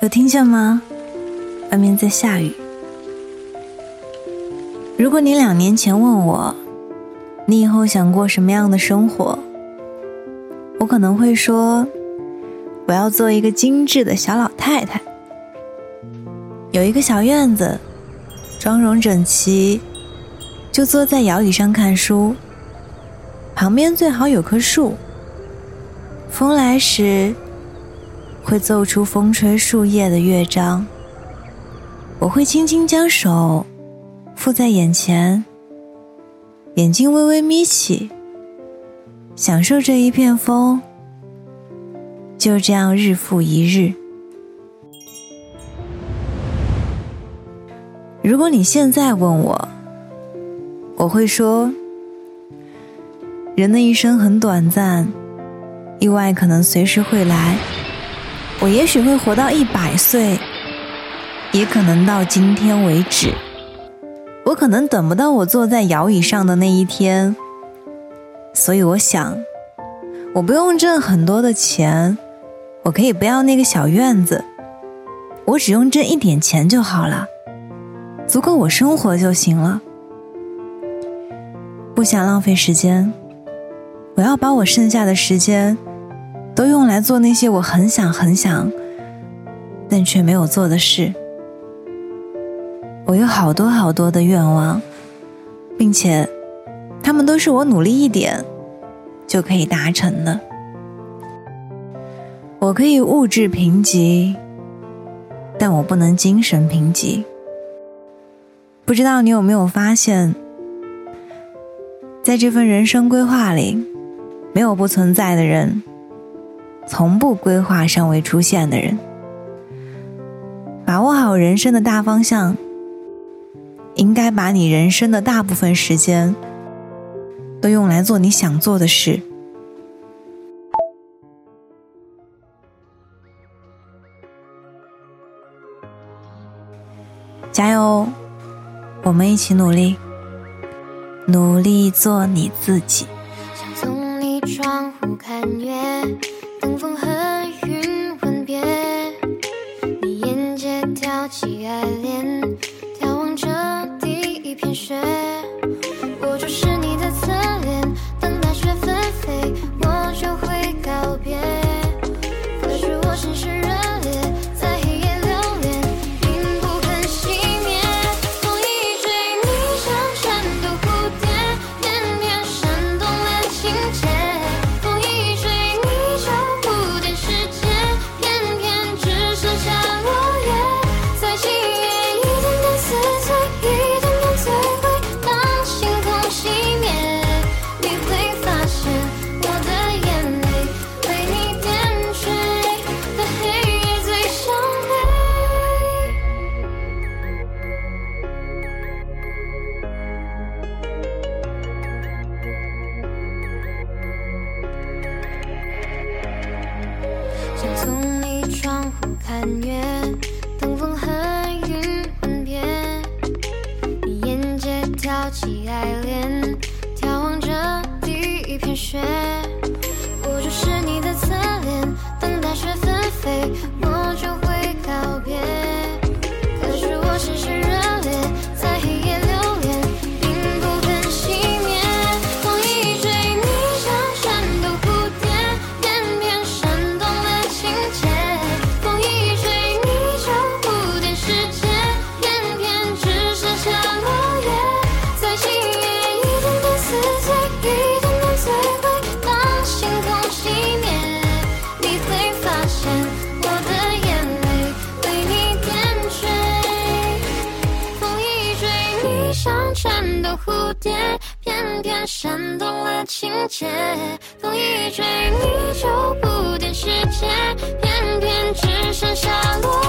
有听见吗？外面在下雨。如果你两年前问我，你以后想过什么样的生活，我可能会说，我要做一个精致的小老太太，有一个小院子，妆容整齐，就坐在摇椅上看书，旁边最好有棵树，风来时。会奏出风吹树叶的乐章。我会轻轻将手附在眼前，眼睛微微眯起，享受这一片风。就这样日复一日。如果你现在问我，我会说：人的一生很短暂，意外可能随时会来。我也许会活到一百岁，也可能到今天为止。我可能等不到我坐在摇椅上的那一天，所以我想，我不用挣很多的钱，我可以不要那个小院子，我只用挣一点钱就好了，足够我生活就行了。不想浪费时间，我要把我剩下的时间。都用来做那些我很想很想，但却没有做的事。我有好多好多的愿望，并且，他们都是我努力一点就可以达成的。我可以物质贫瘠，但我不能精神贫瘠。不知道你有没有发现，在这份人生规划里，没有不存在的人。从不规划尚未出现的人，把握好人生的大方向，应该把你人生的大部分时间都用来做你想做的事。加油，我们一起努力，努力做你自己。想从你窗户看月。等风窗户看月，东风和云吻别，你沿街挑起爱恋，眺望着第一片雪。蝴蝶偏偏煽动了情节风一吹你就不点时间偏偏只剩下落